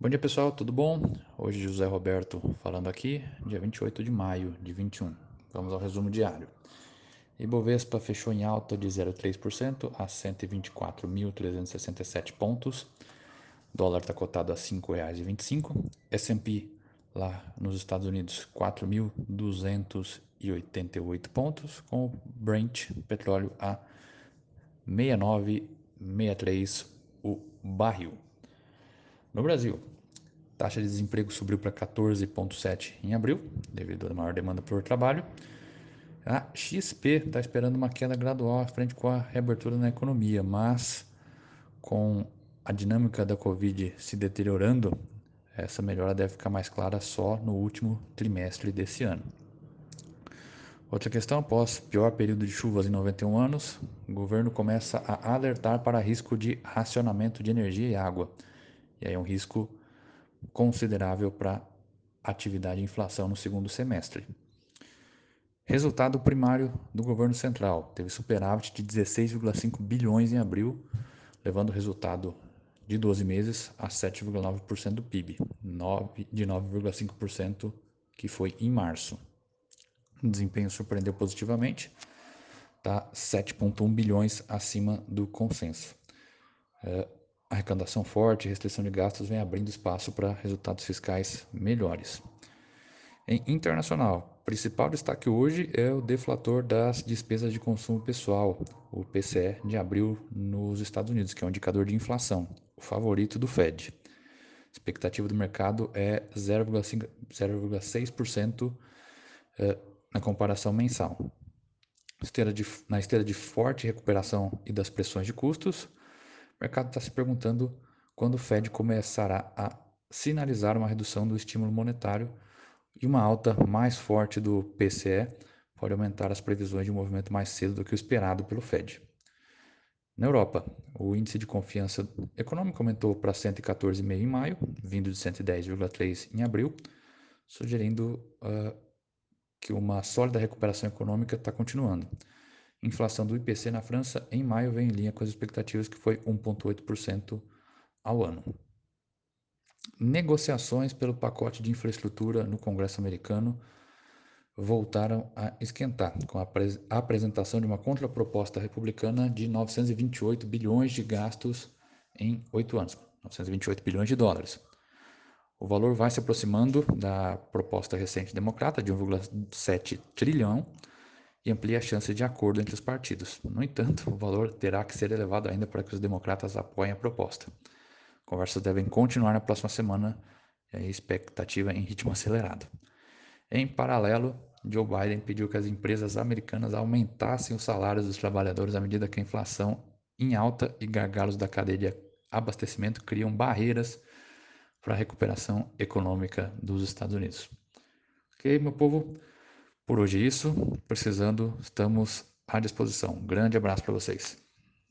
Bom dia pessoal, tudo bom? Hoje José Roberto falando aqui, dia 28 de maio de 21. Vamos ao resumo diário. Ibovespa fechou em alta de 0,3% a 124.367 pontos. Dólar está cotado a R$ 5,25. S&P lá nos Estados Unidos 4.288 pontos, com o Brent petróleo a 69,63 o barril. No Brasil, taxa de desemprego subiu para 14,7 em abril, devido à maior demanda por trabalho. A XP está esperando uma queda gradual à frente com a reabertura na economia, mas com a dinâmica da Covid se deteriorando, essa melhora deve ficar mais clara só no último trimestre desse ano. Outra questão, após pior período de chuvas em 91 anos, o governo começa a alertar para risco de racionamento de energia e água. E aí é um risco considerável para atividade e inflação no segundo semestre. Resultado primário do governo central: teve superávit de 16,5 bilhões em abril, levando o resultado de 12 meses a 7,9% do PIB, 9, de 9,5% que foi em março. O desempenho surpreendeu positivamente, está 7,1 bilhões acima do consenso. É, arrecadação forte e restrição de gastos vem abrindo espaço para resultados fiscais melhores. Em internacional, principal destaque hoje é o deflator das despesas de consumo pessoal, o PCE de abril nos Estados Unidos, que é um indicador de inflação, o favorito do Fed. A expectativa do mercado é 0,6% na comparação mensal. Na esteira de forte recuperação e das pressões de custos, o mercado está se perguntando quando o Fed começará a sinalizar uma redução do estímulo monetário e uma alta mais forte do PCE pode aumentar as previsões de um movimento mais cedo do que o esperado pelo Fed. Na Europa, o índice de confiança econômica aumentou para 114,5 em maio, vindo de 110,3 em abril, sugerindo uh, que uma sólida recuperação econômica está continuando. Inflação do IPC na França em maio vem em linha com as expectativas, que foi 1,8% ao ano. Negociações pelo pacote de infraestrutura no Congresso americano voltaram a esquentar, com a apresentação de uma contraproposta republicana de 928 bilhões de gastos em oito anos 928 bilhões de dólares. O valor vai se aproximando da proposta recente democrata de 1,7 trilhão e amplia a chance de acordo entre os partidos. No entanto, o valor terá que ser elevado ainda para que os democratas apoiem a proposta. Conversas devem continuar na próxima semana e expectativa em ritmo acelerado. Em paralelo, Joe Biden pediu que as empresas americanas aumentassem os salários dos trabalhadores à medida que a inflação em alta e gargalos da cadeia de abastecimento criam barreiras para a recuperação econômica dos Estados Unidos. Ok, meu povo? Por hoje é isso. Precisando, estamos à disposição. Grande abraço para vocês.